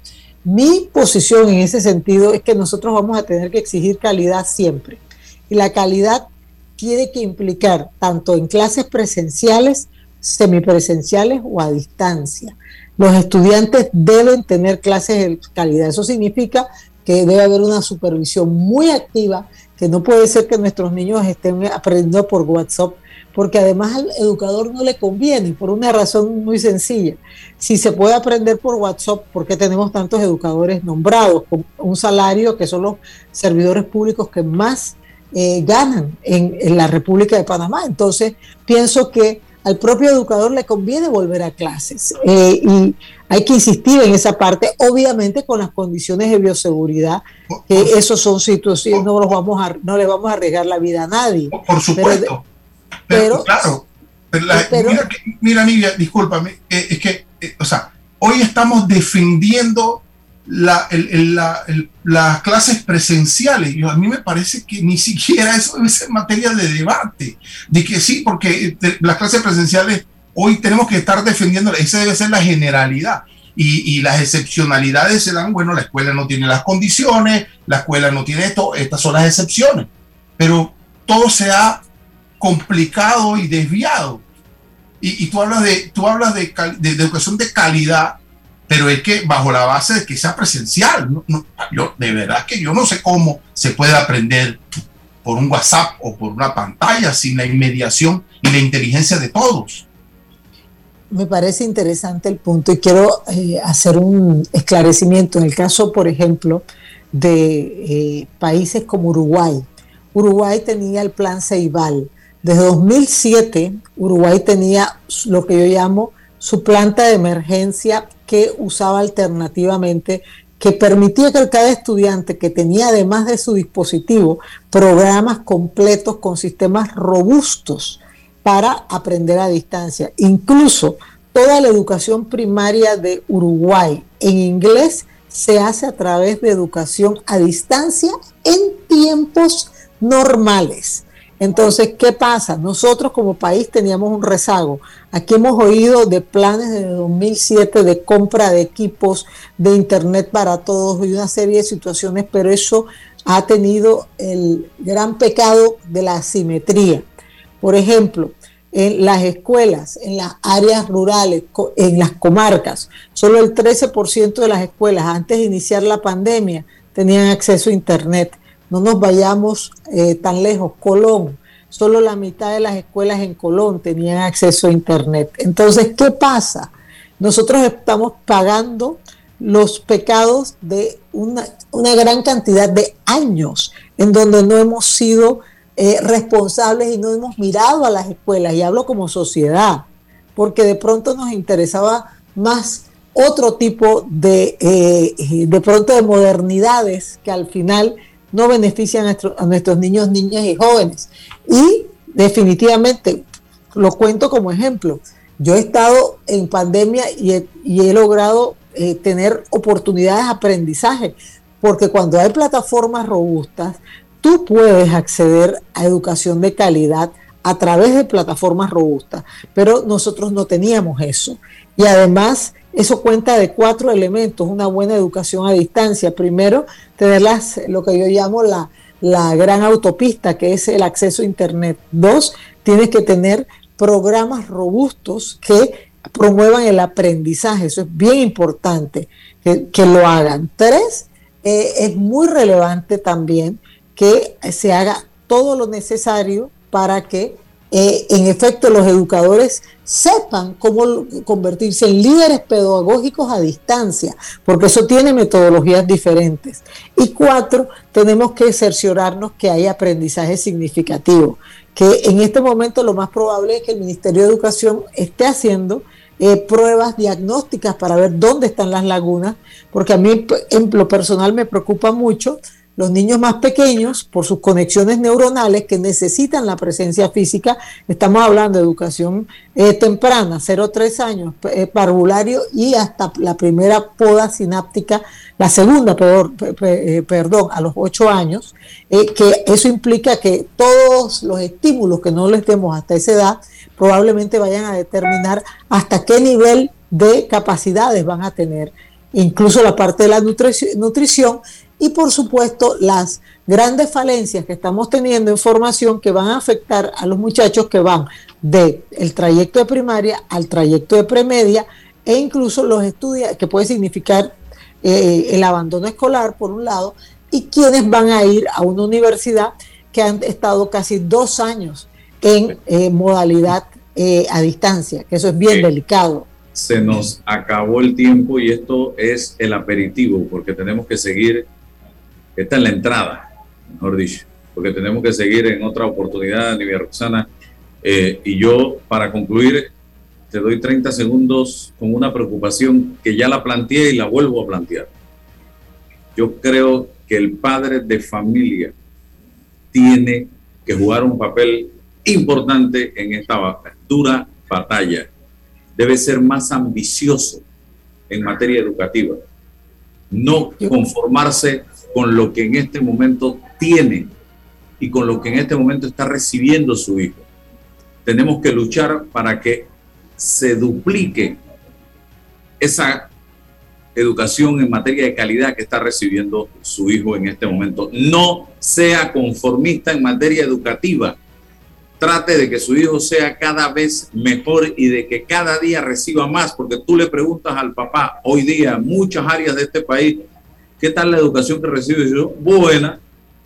Mi posición en ese sentido es que nosotros vamos a tener que exigir calidad siempre. Y la calidad tiene que implicar tanto en clases presenciales, semipresenciales o a distancia. Los estudiantes deben tener clases de calidad. Eso significa que debe haber una supervisión muy activa, que no puede ser que nuestros niños estén aprendiendo por WhatsApp porque además al educador no le conviene, por una razón muy sencilla. Si se puede aprender por WhatsApp, ¿por qué tenemos tantos educadores nombrados con un salario que son los servidores públicos que más eh, ganan en, la República de Panamá? Entonces, pienso que al propio educador le conviene volver a clases. Eh, y hay que insistir en esa parte, obviamente con las condiciones de bioseguridad, que esos son situaciones, no, los vamos a, no le vamos a arriesgar la vida a nadie. Por supuesto. Pero, claro, mira, mira, Nivia, discúlpame, eh, es que, eh, o sea, hoy estamos defendiendo la, las clases presenciales. Y a mí me parece que ni siquiera eso ser materia de debate. De que sí, porque eh, las clases presenciales hoy tenemos que estar defendiendo, esa debe ser la generalidad. Y, y, las excepcionalidades se dan, bueno, la escuela no tiene las condiciones, la escuela no tiene esto, estas son las excepciones. Pero todo se ha complicado y desviado. Y, y tú hablas, de, tú hablas de, de, de educación de calidad, pero es que bajo la base de que sea presencial. yo, de verdad que yo no sé cómo se puede aprender por un WhatsApp o por una pantalla sin la inmediación y la inteligencia de todos. Me parece interesante el punto y quiero eh, hacer un esclarecimiento. En el caso, por ejemplo, de eh, países como Uruguay. Uruguay tenía el plan Ceibal. Desde 2007, Uruguay tenía lo que yo llamo su planta de emergencia que usaba alternativamente, que permitía que cada estudiante que tenía además de su dispositivo programas completos con sistemas robustos para aprender a distancia. Incluso toda la educación primaria de Uruguay en inglés se hace a través de educación a distancia en tiempos normales. Entonces, ¿qué pasa? Nosotros como país teníamos un rezago. Aquí hemos oído de planes de 2007 de compra de equipos, de Internet para todos y una serie de situaciones, pero eso ha tenido el gran pecado de la asimetría. Por ejemplo, en las escuelas, en las áreas rurales, en las comarcas, solo el 13% de las escuelas antes de iniciar la pandemia tenían acceso a Internet no nos vayamos eh, tan lejos. Colón, solo la mitad de las escuelas en Colón tenían acceso a Internet. Entonces, ¿qué pasa? Nosotros estamos pagando los pecados de una, gran cantidad de años en donde no hemos sido eh, responsables y no hemos mirado a las escuelas, y hablo como sociedad, porque de pronto nos interesaba más otro tipo de, eh, de pronto de modernidades que al final no beneficia a, nuestros niños, niñas y jóvenes. Y definitivamente, lo cuento como ejemplo, yo he estado en pandemia y he, logrado eh, tener oportunidades de aprendizaje, porque cuando hay plataformas robustas, tú puedes acceder a educación de calidad a través de plataformas robustas, pero nosotros no teníamos eso. Y además eso cuenta de cuatro elementos, una buena educación a distancia. Primero, tener las, lo que yo llamo la, la gran autopista, que es el acceso a Internet. Dos, tienes que tener programas robustos que promuevan el aprendizaje. Eso es bien importante que, lo hagan. Tres, eh, es muy relevante también que se haga todo lo necesario para que eh, en efecto los educadores sepan cómo convertirse en líderes pedagógicos a distancia, porque eso tiene metodologías diferentes. Y cuatro, tenemos que cerciorarnos que hay aprendizaje significativo, que en este momento lo más probable es que el Ministerio de Educación esté haciendo eh, pruebas diagnósticas para ver dónde están las lagunas, porque a mí en lo personal me preocupa mucho los niños más pequeños, por sus conexiones neuronales que necesitan la presencia física, estamos hablando de educación eh, temprana, 0-3 años, eh, parvulario y hasta la primera poda sináptica, la segunda, eh, perdón, a los 8 años, que eso implica que todos los estímulos que no les demos hasta esa edad probablemente vayan a determinar hasta qué nivel de capacidades van a tener. Incluso la parte de la nutrición y por supuesto las grandes falencias que estamos teniendo en formación que van a afectar a los muchachos que van del el trayecto de primaria al trayecto de premedia e incluso los estudios que puede significar eh, el abandono escolar por un lado y quienes van a ir a una universidad que han estado casi dos años en eh, modalidad eh, a distancia, que eso es bien delicado. Se nos acabó el tiempo y esto es el aperitivo porque tenemos que seguir esta es la entrada, mejor dicho, porque tenemos que seguir en otra oportunidad, Nivia Roxana, Eh, y yo, para concluir, te doy 30 segundos con una preocupación que ya la planteé y la vuelvo a plantear. Yo creo que el padre de familia tiene que jugar un papel importante en esta dura batalla. Debe ser más ambicioso en materia educativa. No conformarse con lo que en este momento tiene y con lo que en este momento está recibiendo su hijo. Tenemos que luchar para que se duplique esa educación en materia de calidad que está recibiendo su hijo en este momento. No sea conformista en materia educativa. Trate de que su hijo sea cada vez mejor y de que cada día reciba más, porque tú le preguntas al papá hoy día, muchas áreas de este país, ¿qué tal la educación que recibe? yo, buena,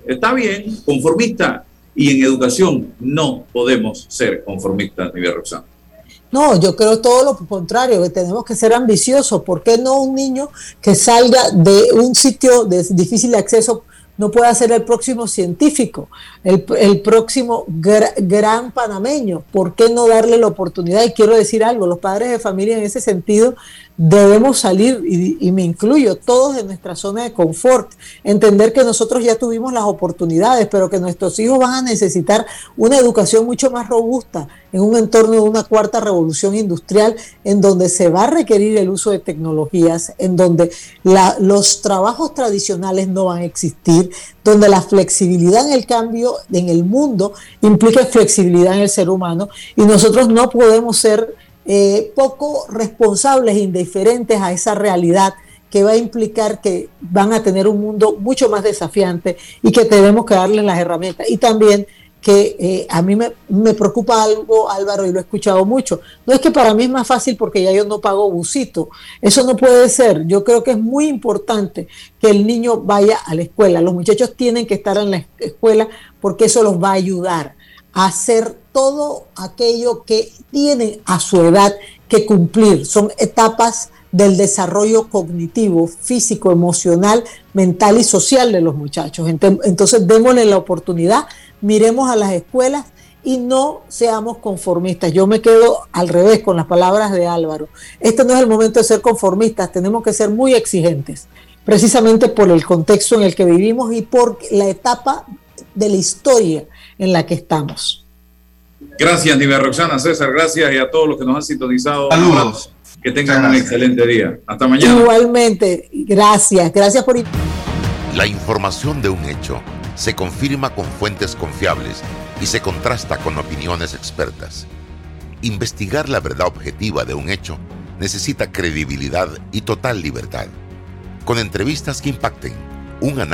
está bien, conformista. Y en educación no podemos ser conformistas, Nivel Roxana. No, yo creo todo lo contrario, que tenemos que ser ambiciosos. ¿Por qué no un niño que salga de un sitio de difícil acceso no puede ser el próximo científico, el, próximo gran panameño? ¿Por qué no darle la oportunidad? Y quiero decir algo, los padres de familia en ese sentido debemos salir, y, me incluyo, todos de nuestra zona de confort, entender que nosotros ya tuvimos las oportunidades, pero que nuestros hijos van a necesitar una educación mucho más robusta en un entorno de una cuarta revolución industrial, en donde se va a requerir el uso de tecnologías, en donde los trabajos tradicionales no van a existir, donde la flexibilidad en el cambio en el mundo implica flexibilidad en el ser humano, y nosotros no podemos ser eh, poco responsables e indiferentes a esa realidad que va a implicar que van a tener un mundo mucho más desafiante y que tenemos que darles las herramientas. Y también que eh, a mí me, me, preocupa algo, Álvaro, y lo he escuchado mucho. No es que para mí es más fácil porque ya yo no pago busito. Eso no puede ser. Yo creo que es muy importante que el niño vaya a la escuela. Los muchachos tienen que estar en la escuela porque eso los va a ayudar hacer todo aquello que tienen a su edad que cumplir. Son etapas del desarrollo cognitivo, físico, emocional, mental y social de los muchachos. Entonces, démosle la oportunidad, miremos a las escuelas y no seamos conformistas. Yo me quedo al revés con las palabras de Álvaro. Este no es el momento de ser conformistas, tenemos que ser muy exigentes, precisamente por el contexto en el que vivimos y por la etapa de la historia en la que estamos. Gracias, Nive Roxana, César, gracias y a todos los que nos han sintonizado. Saludos. Que tengan un excelente día. Hasta mañana. Igualmente, gracias, gracias por... La información de un hecho se confirma con fuentes confiables y se contrasta con opiniones expertas. Investigar la verdad objetiva de un hecho necesita credibilidad y total libertad. Con entrevistas que impacten, un análisis